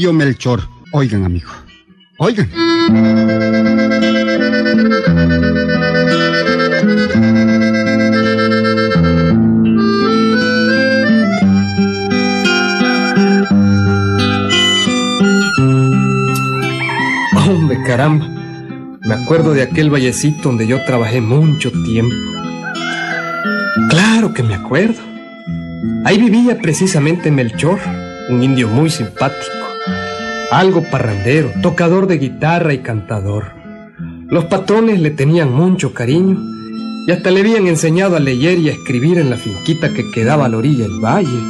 indio Melchor. Oigan, amigo. Oigan. Hombre, caramba. Me acuerdo de aquel vallecito donde yo trabajé mucho tiempo. Claro que me acuerdo. Ahí vivía precisamente Melchor, un indio muy simpático, algo parrandero, tocador de guitarra y cantador. Los patrones le tenían mucho cariño y hasta le habían enseñado a leer y a escribir en la finquita que quedaba a la orilla del valle.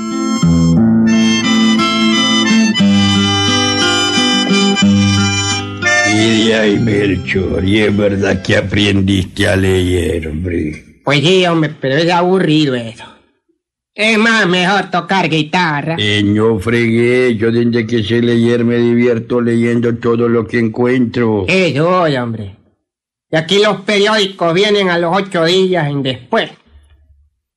Y de ahí, Melchor, y es verdad que aprendiste a leer, hombre. Pues sí, hombre, pero es aburrido eso. Es más, mejor tocar guitarra. Eh, no fregué, yo desde que sé leer me divierto leyendo todo lo que encuentro. Eso, oye, hombre. Y aquí los periódicos vienen a los ocho días en después.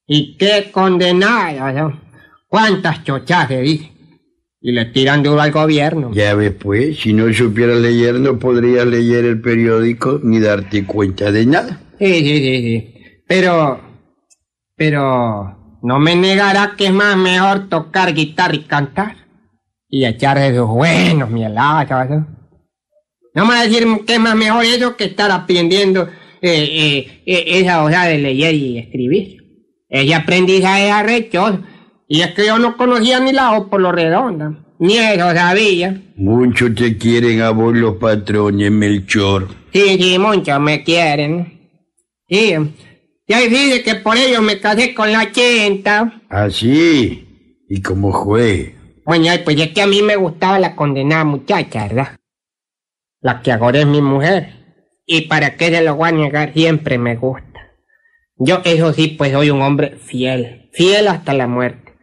Y qué condenadas, ¿no? ¿Cuántas chochas dice? Y le tiran duro al gobierno. Ya ves, pues, si no supieras leer no podrías leer el periódico ni darte cuenta de nada. Sí, sí, sí, sí. Pero, pero, no me negará que es más mejor tocar guitarra y cantar. Y echar esos buenos mieladas, ¿no? No me va a decir que es más mejor eso que estar aprendiendo eh, eh, eh, esa cosa de leer y escribir. Ese aprendizaje es arrechoso. Y es que yo no conocía ni la O por lo redonda. Ni eso sabía. Mucho te quieren a vos los patrones, Melchor. Sí, sí, muchos me quieren. Sí. Ya dice que por ello me casé con la chenta. Así. ¿Ah, ¿Y cómo fue? Bueno, pues es que a mí me gustaba la condenada muchacha, ¿verdad? La que ahora es mi mujer. Y para qué se lo voy a negar, siempre me gusta. Yo, eso sí, pues soy un hombre fiel. Fiel hasta la muerte.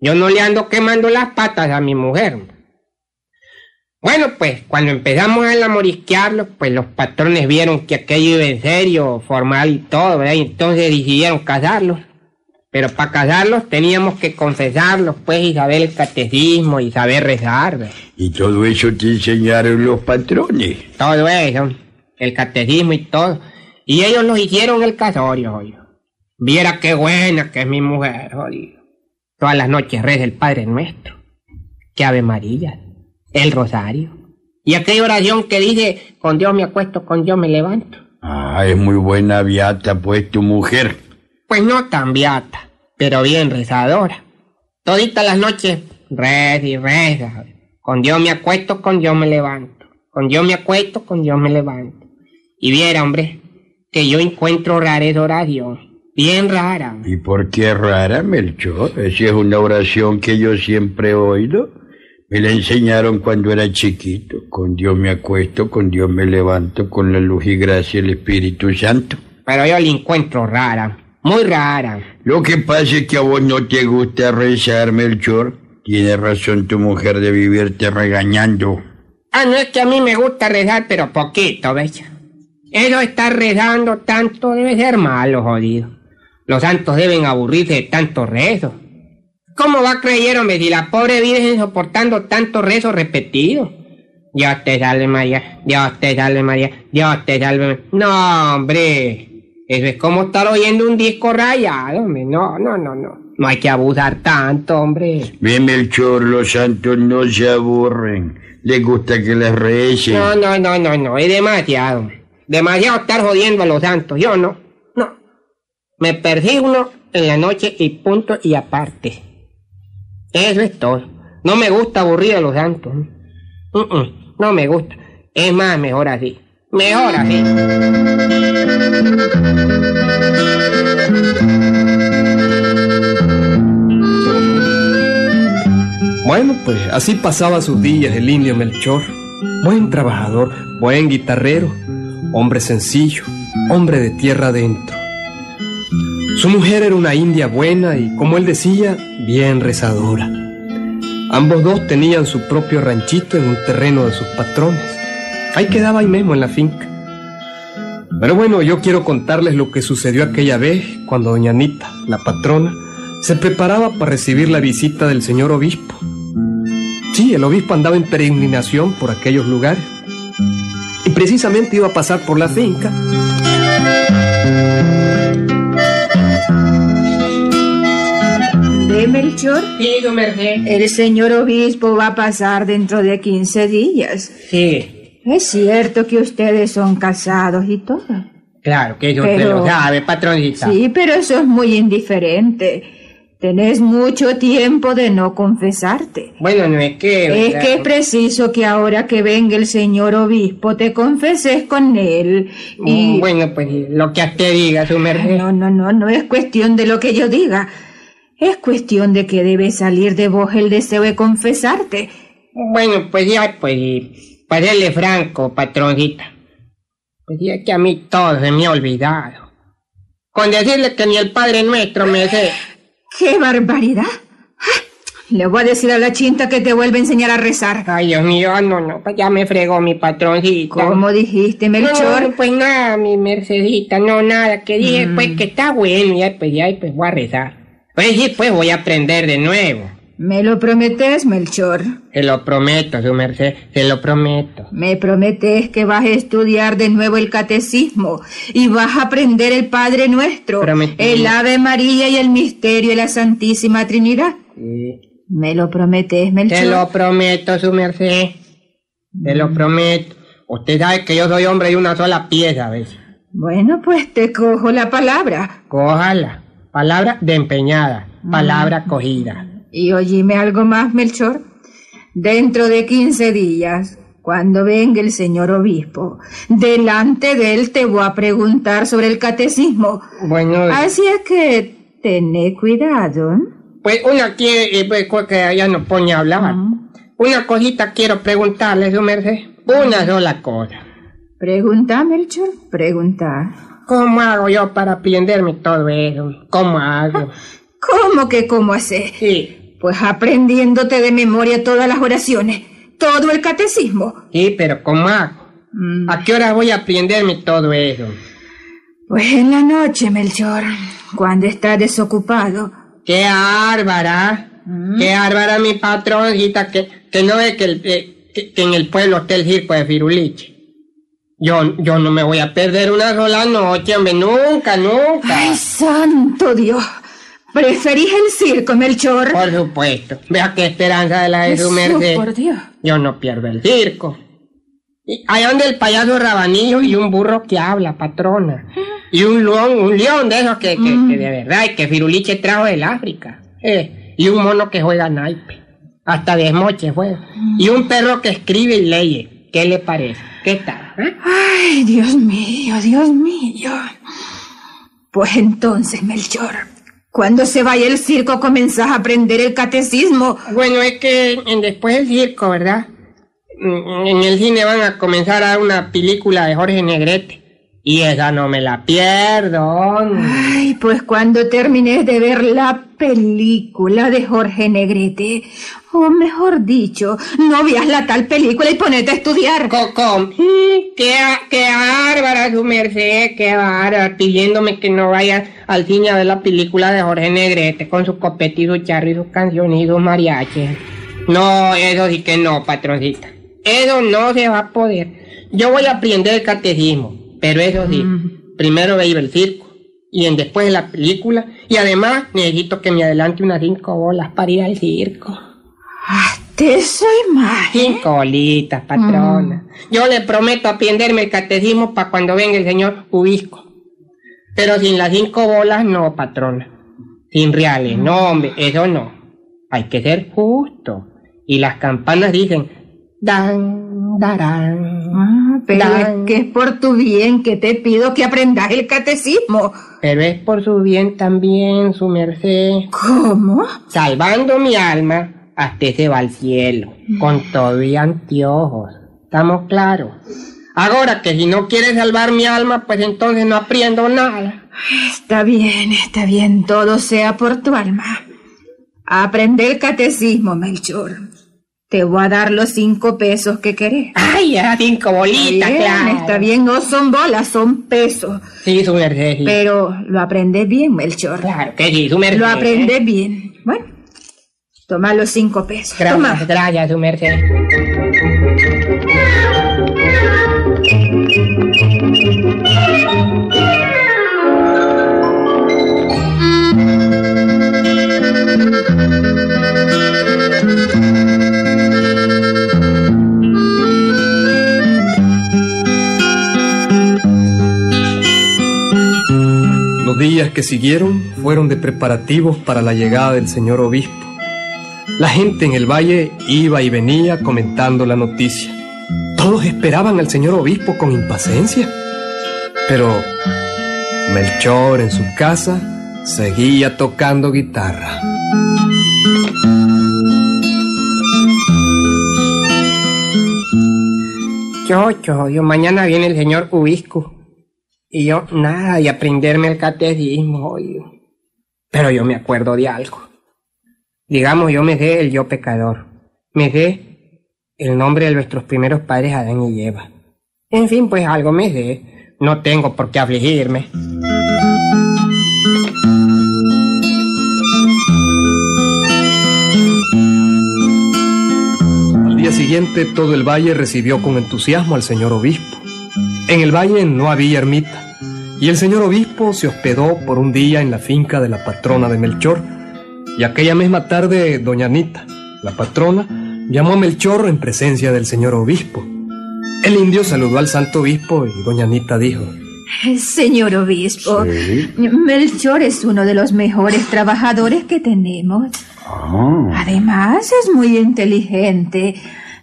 Yo no le ando quemando las patas a mi mujer. Bueno, pues cuando empezamos a morisquearlos, pues los patrones vieron que aquello iba en serio, formal y todo, ¿verdad? Y entonces decidieron casarlos. Pero para casarlos teníamos que confesarlos, pues, y saber el catecismo y saber rezar. ¿verdad? ¿Y todo eso te enseñaron los patrones? Todo eso, el catecismo y todo. Y ellos nos hicieron el casorio, jodido. Viera qué buena que es mi mujer, jodido. Todas las noches reza el Padre Nuestro. Que Ave María. El Rosario. Y aquella oración que dice, con Dios me acuesto, con Dios me levanto. Ah, es muy buena viata, pues, tu mujer. Pues no tan beata, pero bien rezadora. Toditas las noches reza y reza. Con Dios me acuesto, con Dios me levanto. Con Dios me acuesto, con Dios me levanto. Y viera, hombre, que yo encuentro rara esa oración. Bien rara. ¿Y por qué rara, Melchor? Esa es una oración que yo siempre he oído. Me la enseñaron cuando era chiquito. Con Dios me acuesto, con Dios me levanto, con la luz y gracia del Espíritu Santo. Pero yo la encuentro rara. Muy rara. Lo que pasa es que a vos no te gusta rezar, Melchor. Tiene razón tu mujer de vivirte regañando. Ah, no es que a mí me gusta rezar, pero poquito, ¿ves? Eso estar rezando tanto debe ser malo, jodido. Los santos deben aburrirse de tanto rezo. ¿Cómo va hombre, si la pobre Virgen soportando tanto rezo repetido? Dios te salve María, Dios te salve María, Dios te salve. No, hombre. Eso es como estar oyendo un disco rayado, hombre. No, no, no, no. No hay que abusar tanto, hombre. Bien, Melchor, los santos no se aburren. Les gusta que les recen. No, no, no, no, no. Es demasiado. Demasiado estar jodiendo a los santos. Yo no. No. Me persigno en la noche y punto y aparte. Eso es todo. No me gusta aburrir a los santos. No me gusta. Es más, mejor así. Mejor así. Bueno, pues así pasaba sus días el indio Melchor. Buen trabajador, buen guitarrero, hombre sencillo, hombre de tierra adentro. Su mujer era una india buena y, como él decía, bien rezadora. Ambos dos tenían su propio ranchito en un terreno de sus patrones. Ahí quedaba ahí mismo en la finca. Pero bueno, yo quiero contarles lo que sucedió aquella vez cuando doña Anita, la patrona, se preparaba para recibir la visita del señor obispo. Sí, el obispo andaba en peregrinación por aquellos lugares. Y precisamente iba a pasar por la finca. ¿Ve, Melchor? Sí, merced. El señor obispo va a pasar dentro de 15 días. Sí, Es cierto que ustedes son casados y todo. claro que usted Pero- lo sabe, patroncita. Sí, pero eso es muy indiferente. Tenés mucho tiempo de no confesarte. Bueno, no es que... Es que es preciso que ahora que venga el señor obispo te confeses con él. Y Mm, Bueno, pues lo que usted diga, su merced. no, no, no, no es cuestión de lo que yo diga. Es cuestión de que debe salir de vos el deseo de confesarte. Bueno, pues ya, pues, para serle franco, patroncita. Pues ya que a mí todo se me ha olvidado. Con decirle que ni el Padre Nuestro me sé. ¡Qué barbaridad! ¡Ah! Le voy a decir a la chinta que te vuelve a enseñar a rezar. Ay, Dios mío, no, no, pues ya me fregó mi patroncita. ¿Cómo dijiste, Melchor? no, pues nada, mi mercedita, no, nada, que dije, pues que está bueno, ya, pues ya, pues voy a rezar. Pues sí, pues voy a aprender de nuevo. ¿Me lo prometes, Melchor? Se lo prometo, su merced, se lo prometo. Me prometes que vas a estudiar de nuevo el catecismo y vas a aprender el Padre Nuestro, Prometido. el Ave María y el misterio de la Santísima Trinidad. Sí. ¿Me lo prometes, Melchor? Se lo prometo, su merced. Se lo prometo. Usted sabe que yo soy hombre de una sola pieza, ¿ves? Bueno, pues te cojo la palabra. Cójala. Palabra de empeñada. Palabra cogida. Y oíme algo más, Melchor. Dentro de 15 días, cuando venga el señor obispo, delante de él te voy a preguntar sobre el catecismo. Bueno, Así es que tené cuidado. ¿eh? pues una quiere, eh, pues que ya no pone a hablar. Una cosita quiero preguntarle, su merced. Una sola cosa. Pregunta, Melchor, pregunta. ¿Cómo hago yo para aprenderme todo eso? ¿Cómo hago? ¿Cómo que cómo hacer? Sí, Pues aprendiéndote de memoria todas las oraciones, todo el catecismo. sí, pero ¿cómo hago? Mm, ¿A qué hora voy a aprenderme todo eso? Pues en la noche, Melchor, cuando estás desocupado. ¡Qué bárbara! ¡Qué bárbara mi patroncita! Que, que no ve que, el- eh, que, que en el pueblo está el circo de Firuliche. Yo, yo no me voy a perder una sola noche, hombre, nunca, nunca. ¡Ay, santo Dios! ¿Preferís el circo, Melchor? Por supuesto. Vea qué esperanza de la de su merced. por Dios. Yo no pierdo el circo. Y allá donde el payaso rabanillo y un burro que habla, patrona. Y un león, un león de esos que, que, que de verdad, y que Firuliche trajo del África. Eh, y un mono que juega naipe. Hasta desmoche juega. Y un perro que escribe y lee. ¿Qué le parece? ¿Qué tal? eh? Ay, Dios mío, Dios mío. Pues entonces, Melchor, cuando se vaya el circo comenzás a aprender el catecismo. Bueno, es que en- después del circo, ¿verdad? Mm, En el cine van a comenzar a dar una película de Jorge Negrete. Y esa no me la pierdo. Ay, pues cuando termines de ver la película de Jorge Negrete, o mejor dicho, no veas la tal película y ponete a estudiar. Cocom, mm, qué, qué bárbara su merced, qué bárbara, pidiéndome que no vaya al cine a ver la película de Jorge Negrete con su copete y su charro y sus canciones y sus mariachis. No, eso sí que no, patroncita. Eso no se va a poder. Yo voy a aprender el catecismo, pero eso sí, primero voy a ir al circo y en después de la película y además necesito que me adelante unas cinco bolas para ir al circo. Ah, te soy mal. Cinco bolitas, patrona. Yo le prometo aprenderme el catecismo para cuando venga el señor Ubisco. Pero sin las cinco bolas, no, patrona. Sin reales, no, hombre, eso no. Hay que ser justo. Y las campanas dicen, dan, darán. Ah, pero Dan. es que es por tu bien que te pido que aprendas el catecismo. Pero es por su bien también, su merced. ¿Cómo? Salvando mi alma, hasta se va al cielo, con todo y anteojos. ¿Estamos claros? Ahora que si no quiere salvar mi alma, pues entonces no aprendo nada. Está bien, está bien, todo sea por tu alma. Aprende el catecismo, Melchor. Te voy a dar los cinco pesos que querés. Ay, ya cinco bolitas, Bien, claro. está bien, no son bolas, son pesos. Sí, su merced, sí. Pero lo aprendes bien, Melchor. Claro que sí, su merced. Lo aprendes bien. Bueno, Toma los cinco pesos. Gracias, Toma. gracias, su merced. Los días que siguieron fueron de preparativos para la llegada del señor obispo. La gente en el valle iba y venía comentando la noticia. Todos esperaban al señor obispo con impaciencia. Pero Melchor en su casa seguía tocando guitarra. Yo, yo, mañana viene el señor Ubisco. Y yo, nada, y aprenderme el catecismo. Pero yo me acuerdo de algo. Digamos, yo me sé el yo pecador. Me sé el nombre de nuestros primeros padres Adán y Eva. En fin, pues algo me sé. No tengo por qué afligirme. Al día siguiente todo el valle recibió con entusiasmo al señor obispo. En el valle no había ermita y el señor obispo se hospedó por un día en la finca de la patrona de Melchor. Y aquella misma tarde doña Anita, la patrona, llamó a Melchor en presencia del señor obispo. El indio saludó al santo obispo y doña Anita dijo, Señor obispo, Sí. Melchor es uno de los mejores trabajadores que tenemos. Ah, Además, es muy inteligente.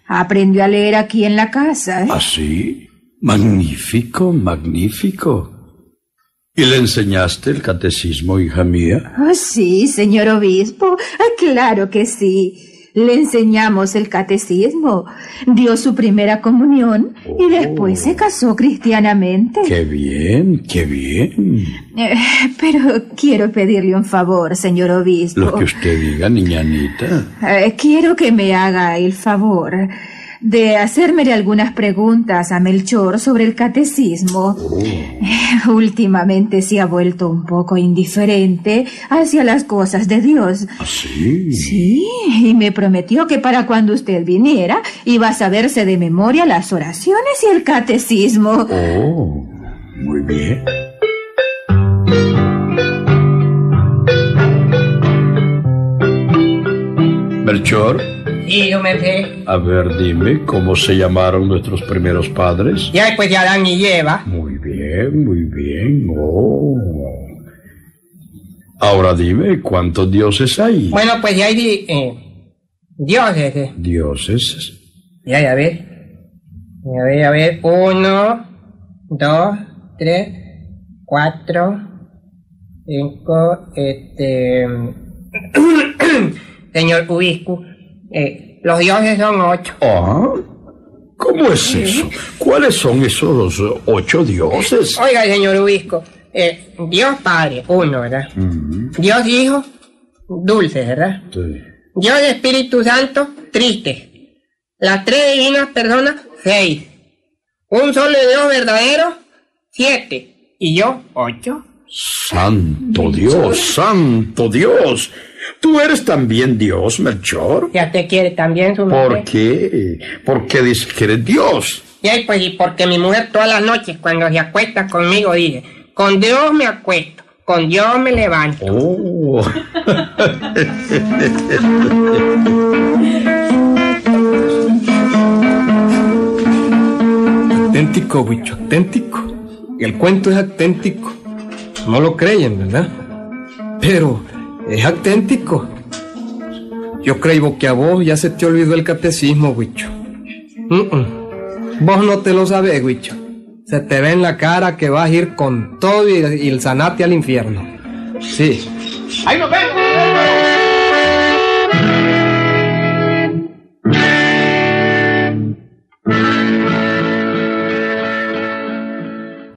Aprendió a leer aquí en la casa. ¿eh? ¿así? Magnífico, magnífico. ¿Y le enseñaste el catecismo, hija mía? Oh, sí, señor obispo. Ah, Claro que sí. Le enseñamos el catecismo, dio su primera comunión y después se casó cristianamente. Qué bien, qué bien. Eh, pero quiero pedirle un favor, señor obispo. Lo que usted diga, niña Anita. Eh, quiero que me haga el favor de hacerme algunas preguntas a Melchor sobre el catecismo. Eh, Últimamente se ha vuelto un poco indiferente hacia las cosas de Dios. ¿Así? Sí, y me prometió que para cuando usted viniera iba a saberse de memoria las oraciones y el catecismo. Oh, muy bien. Melchor, A ver, dime, ¿cómo se llamaron nuestros primeros padres? Ya después de Adán y Eva. Muy bien, muy bien. Oh. Ahora dime, ¿cuántos dioses hay? Bueno, pues ya hay di- eh, dioses. eh. Dioses. Ya, ya ver. A ver, a ver. Uno, dos, tres, cuatro, cinco, este... Señor Ubiscu, eh, los dioses son ocho. Ah, ¿cómo es eso? ¿Cuáles son esos ocho dioses? Oiga, señor Ubisco, eh, Dios Padre, uno, ¿verdad? Dios Hijo, dulce, ¿verdad? Sí. Dios Espíritu Santo, triste. Las tres divinas personas, seis. Un solo Dios verdadero, siete. Y yo, ocho. Santo Dios, santo Dios. ¿Tú eres también Dios, Melchor? Ya te quiere también su ¿Por mujer. qué? ¿Por qué dices que eres Dios? Y ahí, pues, y porque mi mujer todas las noches cuando se acuesta conmigo dice, con Dios me acuesto, con Dios me levanto. Oh. auténtico, bicho, auténtico. El cuento es auténtico. No lo creen, ¿verdad? Pero es auténtico. Yo creo que a vos ya se te olvidó el catecismo, Huicho. Vos no te lo sabes, Huicho. Se te ve en la cara que vas a ir con todo y, el zanate al infierno. Sí. ¡Ahí nos vemos!